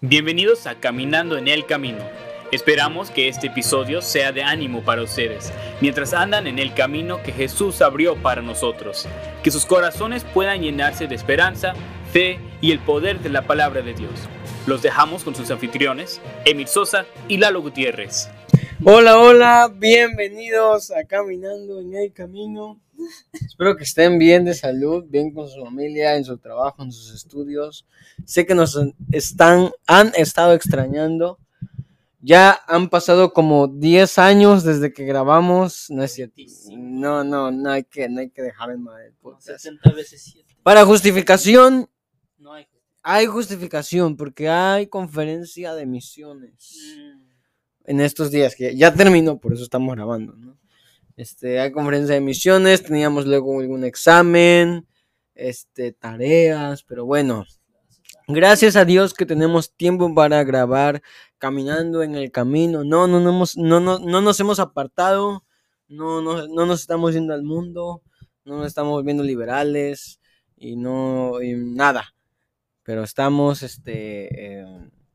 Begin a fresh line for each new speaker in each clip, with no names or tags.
Bienvenidos a Caminando en el Camino. Esperamos que este episodio sea de ánimo para ustedes, mientras andan en el camino que Jesús abrió para nosotros. Que sus corazones puedan llenarse de esperanza, fe y el poder de la palabra de Dios. Los dejamos con sus anfitriones, Emil Sosa y Lalo Gutiérrez.
Hola, hola, bienvenidos a Caminando en el Camino. Espero que estén bien de salud, bien con su familia, en su trabajo, en sus estudios. Sé que nos están, han estado extrañando. Ya han pasado como 10 años desde que grabamos. No es cierto. No, no, no hay que, no hay que dejar en mal el podcast.
60 veces 7.
Para justificación,
No hay.
hay justificación porque hay conferencia de misiones.
Mm,
en estos días, que ya terminó, por eso estamos grabando, ¿no? Este, hay conferencia de misiones, teníamos luego algún examen, este, tareas, pero bueno, gracias a Dios que tenemos tiempo para grabar caminando en el camino, no, no, no, hemos, no, no, no nos hemos apartado, no, no, no nos estamos yendo al mundo, no nos estamos viendo liberales y no, nada, pero estamos, este, eh,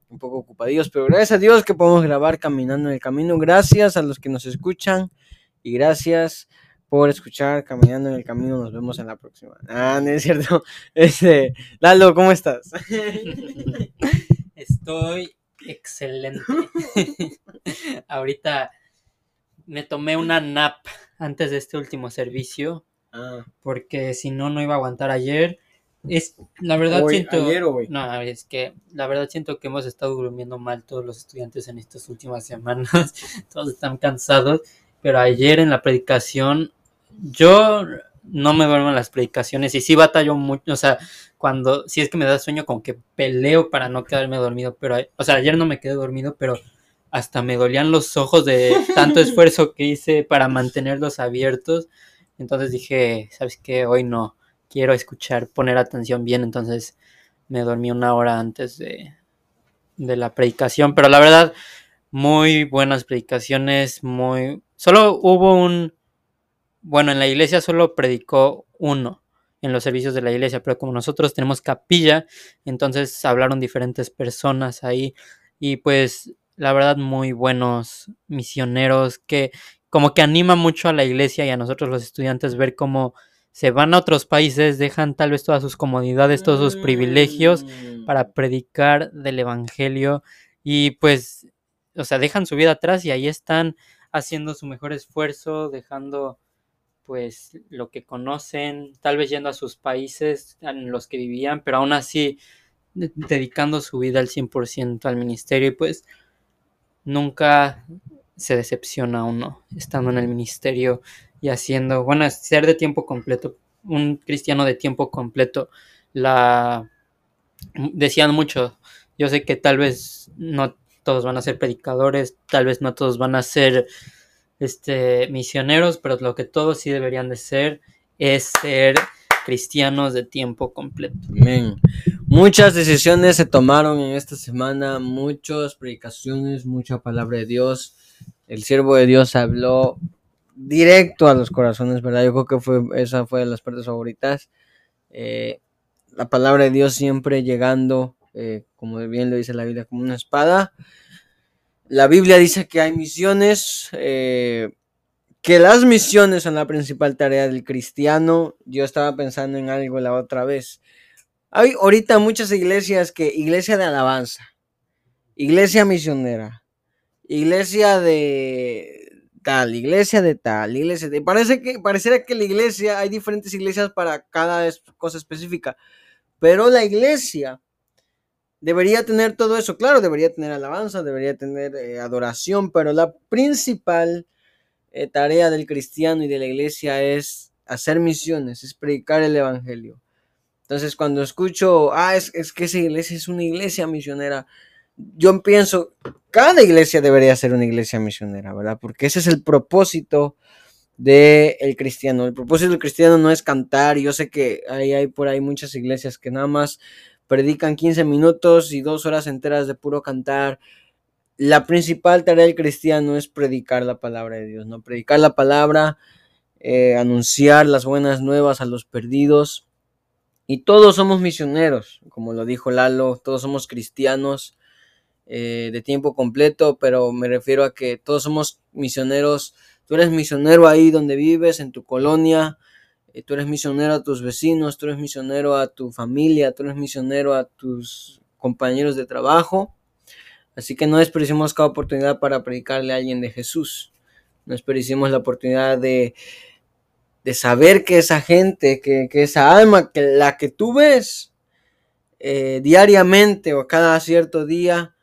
un poco ocupadillos, pero gracias a Dios que podemos grabar caminando en el camino. Gracias a los que nos escuchan y gracias por escuchar caminando en el camino. Nos vemos en la próxima. Ah, no es cierto. Este, Lalo, ¿cómo estás?
Estoy excelente. Ahorita me tomé una nap antes de este último servicio
Ah,
porque si no no iba a aguantar ayer. Es la verdad
hoy,
siento
ayer hoy.
No, es que la verdad siento que hemos estado durmiendo mal todos los estudiantes en estas últimas semanas. Todos están cansados, pero ayer en la predicación yo no me duermo en las predicaciones y sí batallo mucho, o sea, cuando si es que me da sueño como que peleo para no quedarme dormido, pero o sea, ayer no me quedé dormido, pero hasta me dolían los ojos de tanto esfuerzo que hice para mantenerlos abiertos. Entonces dije, ¿sabes qué? Hoy no quiero escuchar, poner atención bien, entonces me dormí una hora antes de, de la predicación, pero la verdad, muy buenas predicaciones, muy... Solo hubo un... Bueno, en la iglesia solo predicó uno en los servicios de la iglesia, pero como nosotros tenemos capilla, entonces hablaron diferentes personas ahí y pues la verdad muy buenos misioneros que como que anima mucho a la iglesia y a nosotros los estudiantes ver cómo se van a otros países, dejan tal vez todas sus comodidades, todos sus privilegios
Mm.
para predicar del evangelio y pues, o sea, dejan su vida atrás y ahí están haciendo su mejor esfuerzo, dejando pues lo que conocen, tal vez yendo a sus países en los que vivían, pero aún así de- dedicando su vida al 100% al ministerio y pues nunca se decepciona uno estando en el ministerio y haciendo, bueno, ser de tiempo completo, un cristiano de tiempo completo, la decían mucho, yo sé que tal vez no todos van a ser predicadores, tal vez no todos van a ser este misioneros, pero lo que todos sí deberían de ser es ser cristianos de tiempo completo.
Muchas decisiones se tomaron en esta semana, muchas predicaciones, mucha palabra de Dios. El siervo de Dios habló directo a los corazones, ¿verdad? Yo creo que fue, esa fue de las partes favoritas. Eh, la palabra de Dios siempre llegando, eh, como bien lo dice la Biblia, como una espada. La Biblia dice que hay misiones, eh, que las misiones son la principal tarea del cristiano. Yo estaba pensando en algo la otra vez. Hay ahorita muchas iglesias que, iglesia de alabanza, iglesia misionera, iglesia de tal, iglesia de tal, iglesia de... Parece que, pareciera que la iglesia, hay diferentes iglesias para cada cosa específica, pero la iglesia debería tener todo eso, claro, debería tener alabanza, debería tener eh, adoración, pero la principal eh, tarea del cristiano y de la iglesia es hacer misiones, es predicar el evangelio. Entonces, cuando escucho, ah, es, es que esa iglesia es una iglesia misionera, yo pienso, cada iglesia debería ser una iglesia misionera, ¿verdad? Porque ese es el propósito del cristiano. El propósito del cristiano no es cantar. Yo sé que hay, hay por ahí muchas iglesias que nada más predican 15 minutos y dos horas enteras de puro cantar. La principal tarea del cristiano es predicar la palabra de Dios, ¿no? Predicar la palabra, eh, anunciar las buenas nuevas a los perdidos. Y todos somos misioneros, como lo dijo Lalo, todos somos cristianos. eh, de tiempo completo, pero me refiero a que todos somos misioneros. Tú eres misionero ahí donde vives, en tu colonia, tú eres misionero a tus vecinos, tú eres misionero a tu familia, tú eres misionero a tus compañeros de trabajo. Así que no desperdiciemos cada oportunidad para predicarle a alguien de Jesús. No desperdiciemos la oportunidad de, de saber que esa gente, que, que esa alma, que la que tú ves eh, diariamente o cada cierto día,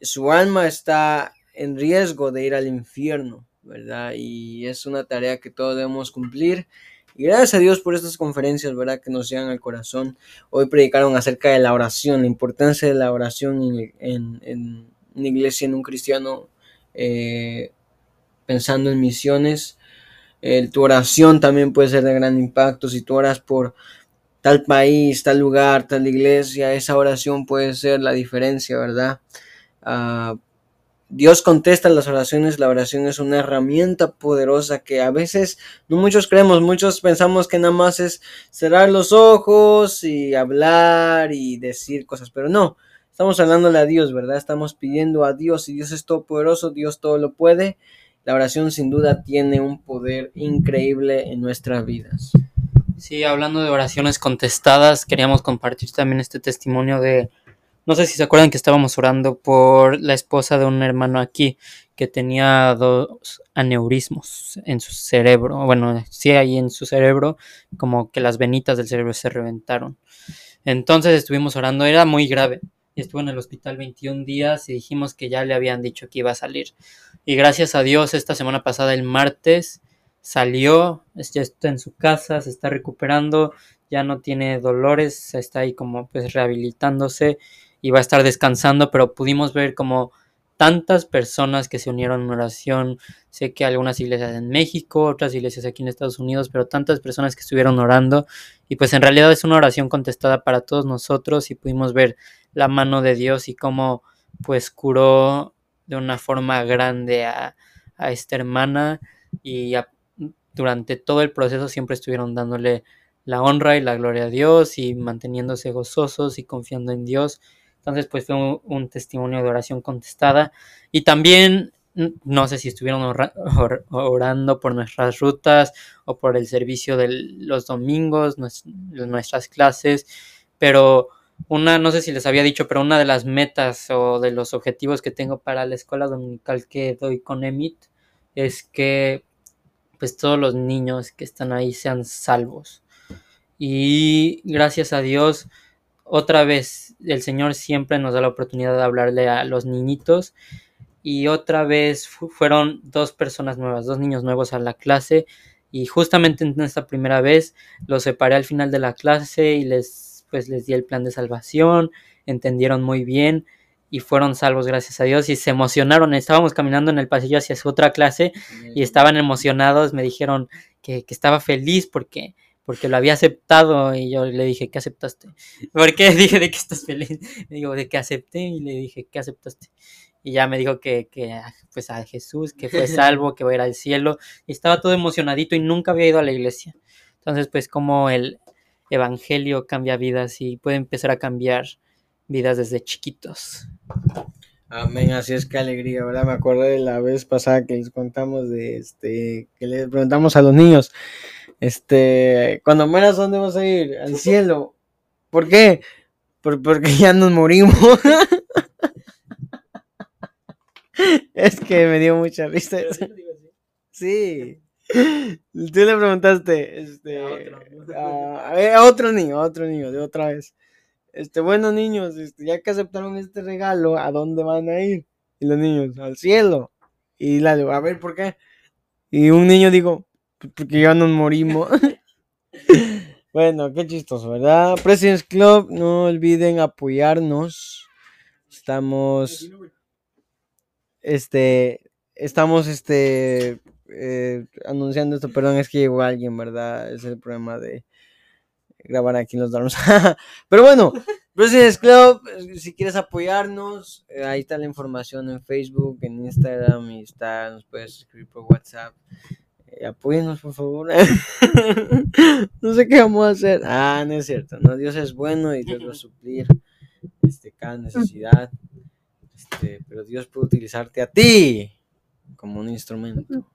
su alma está en riesgo de ir al infierno, ¿verdad? Y es una tarea que todos debemos cumplir. Y gracias a Dios por estas conferencias, ¿verdad? Que nos llegan al corazón. Hoy predicaron acerca de la oración, la importancia de la oración en, en, una iglesia, en un cristiano, eh, pensando en misiones. Eh, tu oración también puede ser de gran impacto. Si tú oras por tal país, tal lugar, tal iglesia, esa oración puede ser la diferencia, ¿verdad? Uh, Dios contesta las oraciones, la oración es una herramienta poderosa que a veces no muchos creemos, muchos pensamos que nada más es cerrar los ojos y hablar y decir cosas, pero no, estamos hablándole a Dios, ¿verdad? Estamos pidiendo a Dios y Dios es todopoderoso, Dios todo lo puede. La oración sin duda tiene un poder increíble en nuestras vidas.
Sí, hablando de oraciones contestadas, queríamos compartir también este testimonio de no sé si se acuerdan que estábamos orando por la esposa de un hermano aquí que tenía dos aneurismos en su cerebro. Bueno, sí, ahí en su cerebro, como que las venitas del cerebro se reventaron. Entonces estuvimos orando, era muy grave. Estuvo en el hospital 21 días y dijimos que ya le habían dicho que iba a salir. Y gracias a Dios, esta semana pasada, el martes, salió, ya está en su casa, se está recuperando, ya no tiene dolores, está ahí como pues rehabilitándose iba a estar descansando, pero pudimos ver como tantas personas que se unieron en oración. Sé que algunas iglesias en México, otras iglesias aquí en Estados Unidos, pero tantas personas que estuvieron orando. Y pues en realidad es una oración contestada para todos nosotros y pudimos ver la mano de Dios y cómo pues curó de una forma grande a, a esta hermana y durante todo el proceso siempre estuvieron dándole la honra y la gloria a Dios y manteniéndose gozosos y confiando en Dios entonces, pues fue un, testimonio de oración contestada. Y también, no sé si estuvieron orando por nuestras rutas o por el servicio de los domingos, nuestras clases, pero una, no sé si les había dicho, pero una de las metas o de los objetivos que tengo para la escuela dominical que doy con EMIT es que pues todos los niños que están ahí sean salvos. Y gracias a Dios, otra vez el Señor siempre nos da la oportunidad de hablarle a los niñitos y otra vez fueron dos personas nuevas, dos niños nuevos a la clase y justamente en esta primera vez los separé al final de la clase y les pues les di el plan de salvación, entendieron muy bien y fueron salvos gracias a Dios y se emocionaron. Estábamos caminando en el pasillo hacia su otra clase y estaban emocionados, me dijeron que, que estaba feliz porque porque lo había aceptado y yo le dije, ¿qué aceptaste? ¿Por qué? Dije, ¿de qué estás feliz? Me digo, ¿de qué acepté? Y le dije, ¿qué aceptaste? Y ya me dijo que, que pues a Jesús, que fue salvo, que va a ir al cielo. Y estaba todo emocionadito y nunca había ido a la iglesia. Entonces, pues como el evangelio cambia vidas y puede empezar a cambiar vidas desde chiquitos.
Amén, así es que alegría, ¿verdad? Me acuerdo de la vez pasada que les contamos de este, que les preguntamos a los niños, este, cuando mueras, ¿dónde vas a ir? Al cielo. ¿Por qué? porque ya nos morimos. es que me dio mucha risa. Sí. Tú le preguntaste, este, a otro, niño, a otro niño, de otra vez. Este, bueno, niños, este, ya que aceptaron este regalo, ¿a dónde van a ir? Y los niños, al cielo. Y la a ver, ¿por qué? Y un niño dijo, porque ya nos morimos. bueno, qué chistoso, ¿verdad? Presidents Club, no olviden apoyarnos. Estamos. Este. Estamos este. Eh, anunciando esto, perdón, es que llegó alguien, ¿verdad? Es el problema de grabar aquí en los dorms. Pero bueno, Presidents Club, si quieres apoyarnos, eh, ahí está la información en Facebook, en Instagram, y está, nos puedes escribir por WhatsApp. Eh, apóyenos, por favor. no sé qué vamos a hacer. Ah, no es cierto. No, Dios es bueno y Dios va a suplir este, cada necesidad. Este, pero Dios puede utilizarte a ti como un instrumento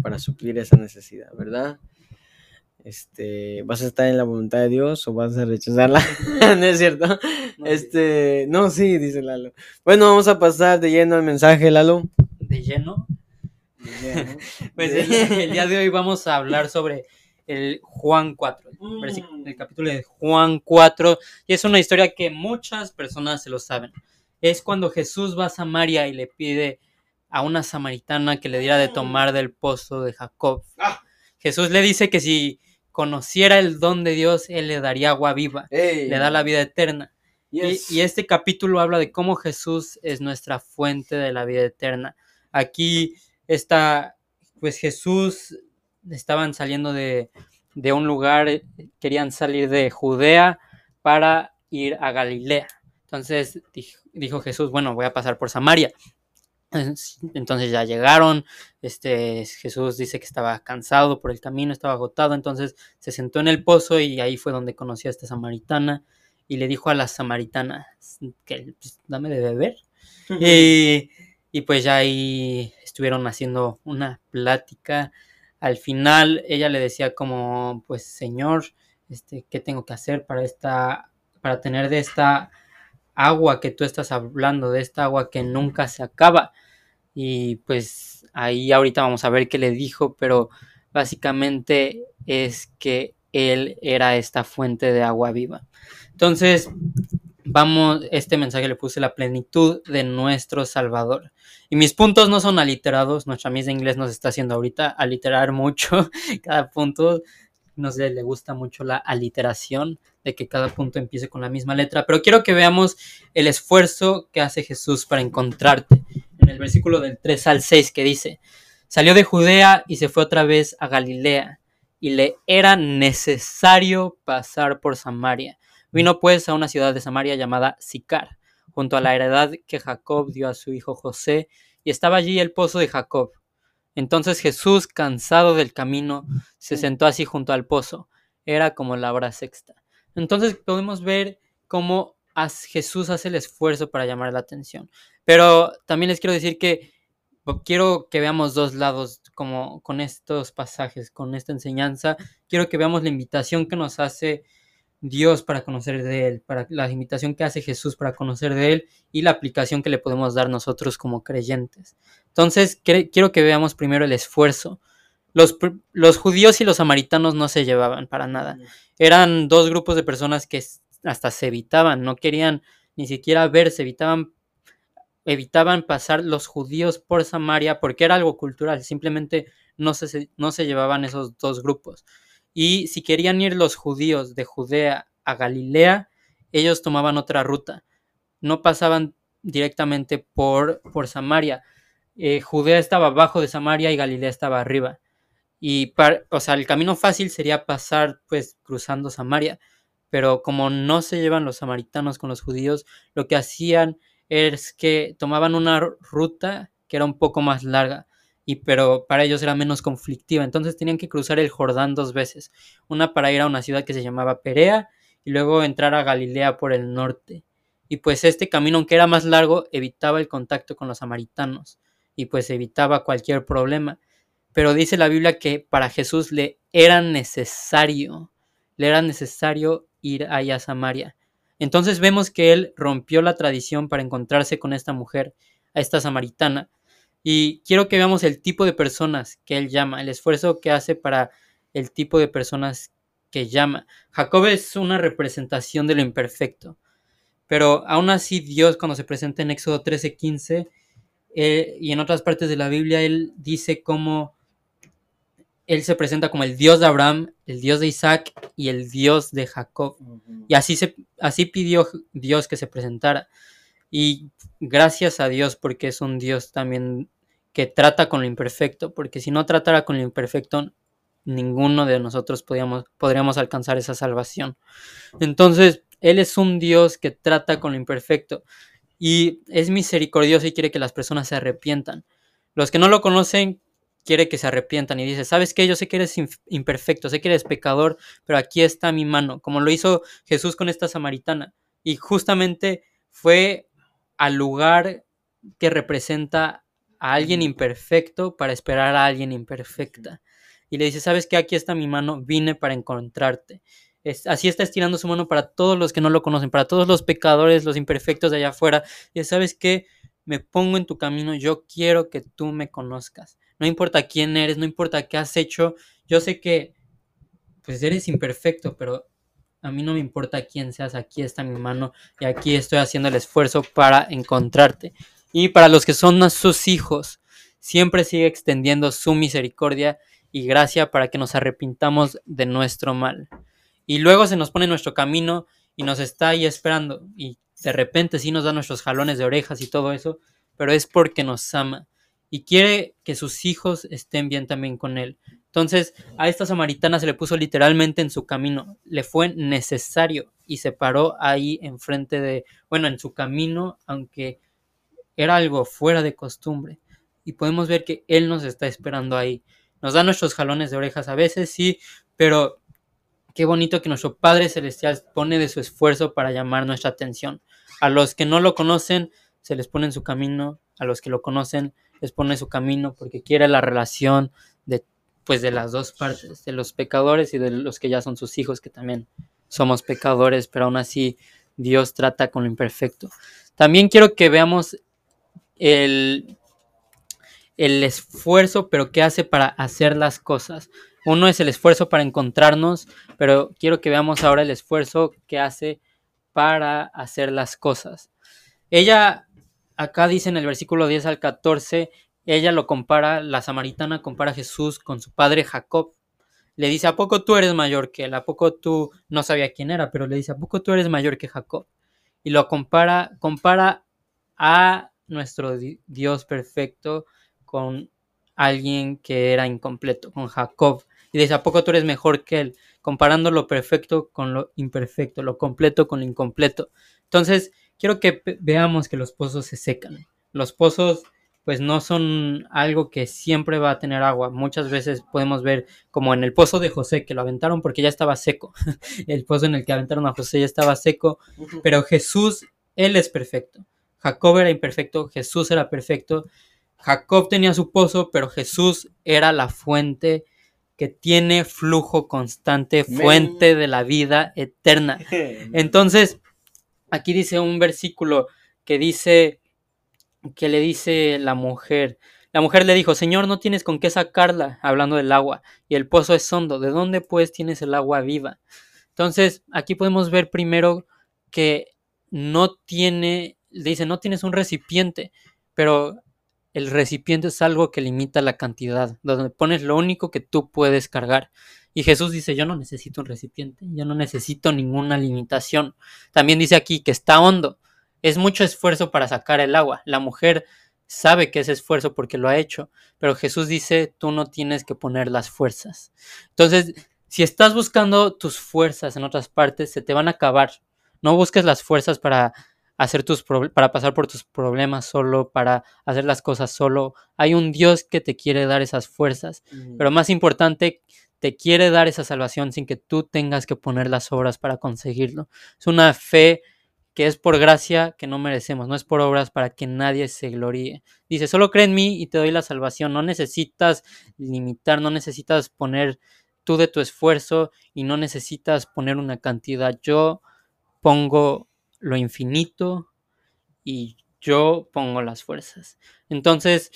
para suplir esa necesidad, ¿verdad? Este, ¿vas a estar en la voluntad de Dios o vas a rechazarla? no es cierto.
No,
Este, no, sí, dice Lalo. Bueno, vamos a pasar de lleno al mensaje, Lalo.
De lleno. Pues
De-
el, el día de hoy vamos a hablar sobre el Juan 4, el, versi- el capítulo de Juan 4, y es una historia que muchas personas se lo saben. Es cuando Jesús va a Samaria y le pide a una samaritana que le diera de tomar del pozo de Jacob.
Ah.
Jesús le dice que si conociera el don de Dios, él le daría agua viva,
Ey,
le da la vida eterna. Y-
yes.
Y, este capítulo habla de cómo Jesús es nuestra fuente de la vida eterna. Aquí está, pues Jesús estaban saliendo de, de un lugar, querían salir de Judea para ir a Galilea. Entonces dijo, dijo Jesús, bueno, voy a pasar por Samaria. Entonces ya llegaron, este, Jesús dice que estaba cansado por el camino, estaba agotado, entonces se sentó en el pozo y ahí fue donde conoció a esta samaritana y le dijo a la samaritana que pues, dame de beber. Y, y pues ya ahí estuvieron haciendo una plática. Al final ella le decía como, pues señor, este, ¿qué tengo que hacer para esta, para tener de esta agua que tú estás hablando, de esta agua que nunca se acaba? Y pues ahí ahorita vamos a ver qué le dijo, pero básicamente es que él era esta fuente de agua viva. Entonces, vamos, este mensaje le puse la plenitud de nuestro Salvador. Y mis puntos no son aliterados, nuestra misa de inglés nos está haciendo ahorita aliterar mucho cada punto. No le gusta mucho la aliteración, de que cada punto empiece con la misma letra, pero quiero que veamos el esfuerzo que hace Jesús para encontrarte. En el versículo del 3 al 6 que dice, salió de Judea y se fue otra vez a Galilea, y le era necesario pasar por Samaria. Vino pues a una ciudad de Samaria llamada Sicar, junto a la heredad que Jacob dio a su hijo José, y estaba allí el pozo de Jacob. Entonces Jesús, cansado del camino, se sentó así junto al pozo. Era como la hora sexta. Entonces podemos ver cómo Jesús hace el esfuerzo para llamar la atención. Pero también les quiero decir que quiero que veamos dos lados como con estos pasajes, con esta enseñanza. Quiero que veamos la invitación que nos hace Dios para conocer de Él, para la invitación que hace Jesús para conocer de Él y la aplicación que le podemos dar nosotros como creyentes. Entonces, quiero que veamos primero el esfuerzo. Los, los judíos y los samaritanos no se llevaban para nada. Eran dos grupos de personas que hasta se evitaban, no querían ni siquiera verse, evitaban, evitaban pasar los judíos por Samaria porque era algo cultural, simplemente no se- no se llevaban esos dos grupos. Y si querían ir los judíos de Judea a Galilea, ellos tomaban otra ruta. No pasaban directamente por, por Samaria. Eh, Judea estaba abajo de Samaria y Galilea estaba arriba. Y, par- o sea, el camino fácil sería pasar, pues, cruzando Samaria. Pero como no se llevan los samaritanos con los judíos, lo que hacían es que tomaban una ruta que era un poco más larga y pero para ellos era menos conflictiva. Entonces tenían que cruzar el Jordán dos veces, una para ir a una ciudad que se llamaba Perea y luego entrar a Galilea por el norte. Y pues este camino, aunque era más largo, evitaba el contacto con los samaritanos y pues evitaba cualquier problema. Pero dice la Biblia que para Jesús le era necesario, le era necesario ir allá a Samaria. Entonces vemos que él rompió la tradición para encontrarse con esta mujer, a esta samaritana, y quiero que veamos el tipo de personas que él llama, el esfuerzo que hace para el tipo de personas que llama. Jacob es una representación de lo imperfecto, pero aún así Dios cuando se presenta en Éxodo 13:15 eh, y en otras partes de la Biblia, él dice cómo él se presenta como el Dios de Abraham, el Dios de Isaac y el Dios de Jacob. Y así, se, así pidió Dios que se presentara. Y gracias a Dios porque es un Dios también que trata con lo imperfecto, porque si no tratara con lo imperfecto, ninguno de nosotros podríamos, podríamos alcanzar esa salvación. Entonces, Él es un Dios que trata con lo imperfecto y es misericordioso y quiere que las personas se arrepientan. Los que no lo conocen quiere que se arrepientan y dice, ¿sabes qué? Yo sé que eres imperfecto, sé que eres pecador, pero aquí está mi mano, como lo hizo Jesús con esta samaritana. Y justamente fue al lugar que representa a alguien imperfecto para esperar a alguien imperfecta. Y le dice, ¿sabes qué? Aquí está mi mano, vine para encontrarte. Es- así está estirando su mano para todos los que no lo conocen, para todos los pecadores, los imperfectos de allá afuera. Y ¿sabes qué? Me pongo en tu camino, yo quiero que tú me conozcas. No importa quién eres, no importa qué has hecho, yo sé que pues eres imperfecto, pero a mí no me importa quién seas, aquí está mi mano y aquí estoy haciendo el esfuerzo para encontrarte. Y para los que son sus hijos, siempre sigue extendiendo su misericordia y gracia para que nos arrepintamos de nuestro mal. Y luego se nos pone en nuestro camino y nos está ahí esperando. Y de repente sí nos da nuestros jalones de orejas y todo eso, pero es porque nos ama y quiere que sus hijos estén bien también con él. Entonces, a esta samaritana se le puso literalmente en su camino, le fue necesario y se paró ahí enfrente de, bueno, en su camino, aunque era algo fuera de costumbre. Y podemos ver que Él nos está esperando ahí. Nos da nuestros jalones de orejas a veces, sí, pero qué bonito que nuestro Padre Celestial pone de su esfuerzo para llamar nuestra atención. A los que no lo conocen, se les pone en su camino, a los que lo conocen, les pone su camino porque quiere la relación de pues de las dos partes, de los pecadores y de los que ya son sus hijos, que también somos pecadores, pero aún así Dios trata con lo imperfecto. También quiero que veamos el, el esfuerzo, pero qué hace para hacer las cosas. Uno es el esfuerzo para encontrarnos, pero quiero que veamos ahora el esfuerzo que hace para hacer las cosas. Ella, acá dice en el versículo 10 al 14, ella lo compara, la samaritana compara a Jesús con su padre Jacob. Le dice, ¿a poco tú eres mayor que él? ¿A poco tú no sabía quién era? Pero le dice, ¿a poco tú eres mayor que Jacob? Y lo compara, compara a nuestro Dios perfecto con alguien que era incompleto, con Jacob. Y dice, ¿a poco tú eres mejor que él? Comparando lo perfecto con lo imperfecto, lo completo con lo incompleto. Entonces, quiero que veamos que los pozos se secan. Los pozos pues no son algo que siempre va a tener agua. Muchas veces podemos ver como en el pozo de José, que lo aventaron porque ya estaba seco. el pozo en el que aventaron a José ya estaba seco, pero Jesús, Él es perfecto. Jacob era imperfecto, Jesús era perfecto. Jacob tenía su pozo, pero Jesús era la fuente que tiene flujo constante, fuente de la vida eterna. Entonces, aquí dice un versículo que dice, que le dice la mujer. La mujer le dijo, Señor, no tienes con qué sacarla, hablando del agua, y el pozo es hondo. ¿De dónde pues tienes el agua viva? Entonces, aquí podemos ver primero que no tiene, dice, no tienes un recipiente, pero el recipiente es algo que limita la cantidad, donde pones lo único que tú puedes cargar. Y Jesús dice, yo no necesito un recipiente, yo no necesito ninguna limitación. También dice aquí que está hondo. Es mucho esfuerzo para sacar el agua. La mujer sabe que es esfuerzo porque lo ha hecho, pero Jesús dice, tú no tienes que poner las fuerzas. Entonces, si estás buscando tus fuerzas en otras partes, se te van a acabar. No busques las fuerzas para hacer tus para pasar por tus problemas solo, para hacer las cosas solo. Hay un Dios que te quiere dar esas fuerzas, pero más importante, te quiere dar esa salvación sin que tú tengas que poner las obras para conseguirlo. Es una fe que es por gracia que no merecemos, no es por obras para que nadie se gloríe. Dice, solo cree en mí y te doy la salvación. No necesitas limitar, no necesitas poner tú de tu esfuerzo y no necesitas poner una cantidad. Yo pongo lo infinito y yo pongo las fuerzas. Entonces,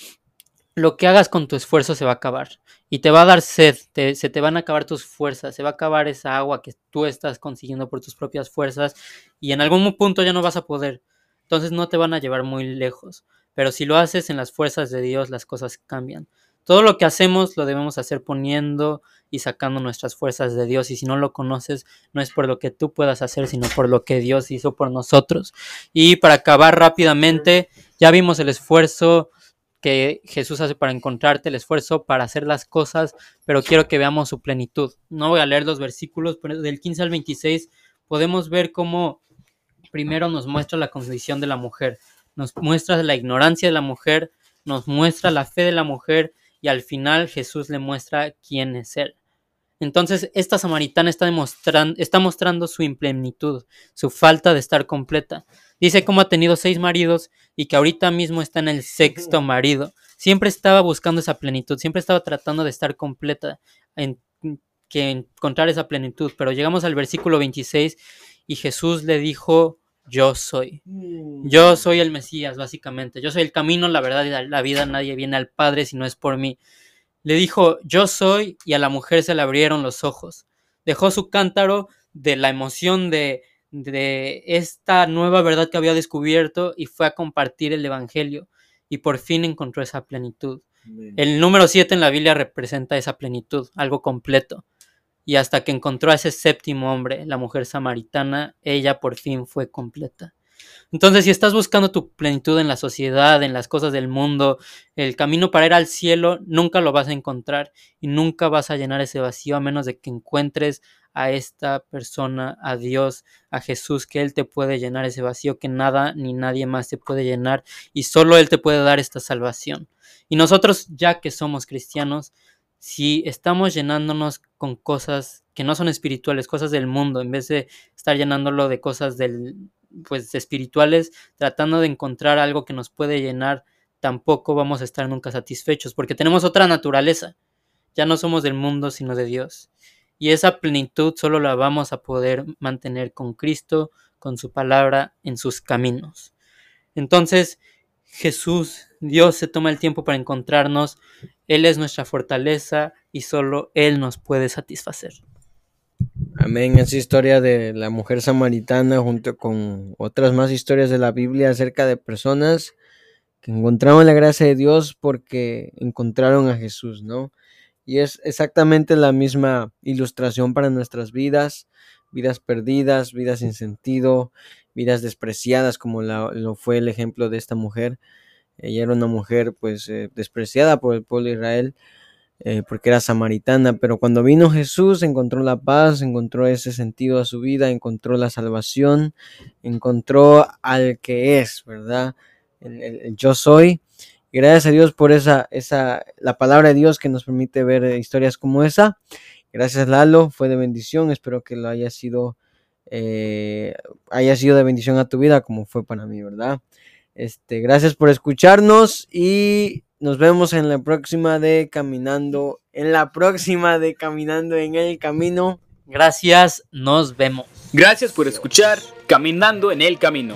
lo que hagas con tu esfuerzo se va a acabar y te va a dar sed, se te van a acabar tus fuerzas, se va a acabar esa agua que tú estás consiguiendo por tus propias fuerzas y en algún punto ya no vas a poder. Entonces no te van a llevar muy lejos, pero si lo haces en las fuerzas de Dios, las cosas cambian. Todo lo que hacemos lo debemos hacer poniendo y sacando nuestras fuerzas de Dios. Y si no lo conoces, no es por lo que tú puedas hacer, sino por lo que Dios hizo por nosotros. Y para acabar rápidamente, ya vimos el esfuerzo que Jesús hace para encontrarte, el esfuerzo para hacer las cosas, pero quiero que veamos su plenitud. No voy a leer los versículos, pero del 15 al 26 podemos ver cómo primero nos muestra la condición de la mujer, nos muestra la ignorancia de la mujer, nos muestra la fe de la mujer y al final Jesús le muestra quién es Él. Entonces, esta samaritana está, demostrando, está mostrando su implenitud, su falta de estar completa. Dice cómo ha tenido seis maridos y que ahorita mismo está en el sexto marido. Siempre estaba buscando esa plenitud, siempre estaba tratando de estar completa, en, que encontrar esa plenitud. Pero llegamos al versículo 26 y Jesús le dijo, yo soy. Yo soy el Mesías, básicamente. Yo soy el camino, la verdad y la vida. Nadie viene al Padre si no es por mí. Le dijo, yo soy, y a la mujer se le abrieron los ojos. Dejó su cántaro de la emoción de, de esta nueva verdad que había descubierto y fue a compartir el Evangelio. Y por fin encontró esa plenitud. El número 7 en la Biblia representa esa plenitud, algo completo y hasta que encontró a ese séptimo hombre, la mujer samaritana, ella por fin fue completa. Entonces, si estás buscando tu plenitud en la sociedad, en las cosas del mundo, el camino para ir al cielo, nunca lo vas a encontrar y nunca vas a llenar ese vacío a menos de que encuentres a esta persona, a Dios, a Jesús, que Él te puede llenar ese vacío que nada ni nadie más te puede llenar y solo Él te puede dar esta salvación. Y nosotros, ya que somos cristianos, si estamos llenándonos con cosas que no son espirituales, cosas del mundo, en vez de estar llenándolo de cosas del, pues, espirituales, tratando de encontrar algo que nos puede llenar, tampoco vamos a estar nunca satisfechos, porque tenemos otra naturaleza. Ya no somos del mundo, sino de Dios. Y esa plenitud solo la vamos a poder mantener con Cristo, con su palabra, en sus caminos. Entonces, Jesús, Dios se toma el tiempo para encontrarnos, Él es nuestra fortaleza y solo Él nos puede satisfacer.
Amén. Esa historia de la mujer samaritana junto con otras más historias de la Biblia acerca de personas que encontraron la gracia de Dios porque encontraron a Jesús, ¿no? Y es exactamente la misma ilustración para nuestras vidas, vidas perdidas, vidas sin sentido, vidas despreciadas, como lo fue el ejemplo de esta mujer. Ella era una mujer pues eh, despreciada por el pueblo de Israel eh, porque era samaritana, pero cuando vino Jesús encontró la paz, encontró ese sentido a su vida, encontró la salvación, encontró al que es, ¿verdad? El, yo soy. Gracias a Dios por esa, esa, la palabra de Dios que nos permite ver historias como esa. Gracias Lalo, fue de bendición, espero que lo haya sido eh, haya sido de bendición a tu vida como fue para mí, ¿verdad? Este, gracias por escucharnos y nos vemos en la próxima de Caminando, en la próxima de Caminando en el Camino.
Gracias, nos vemos.
Gracias por escuchar Caminando en el Camino.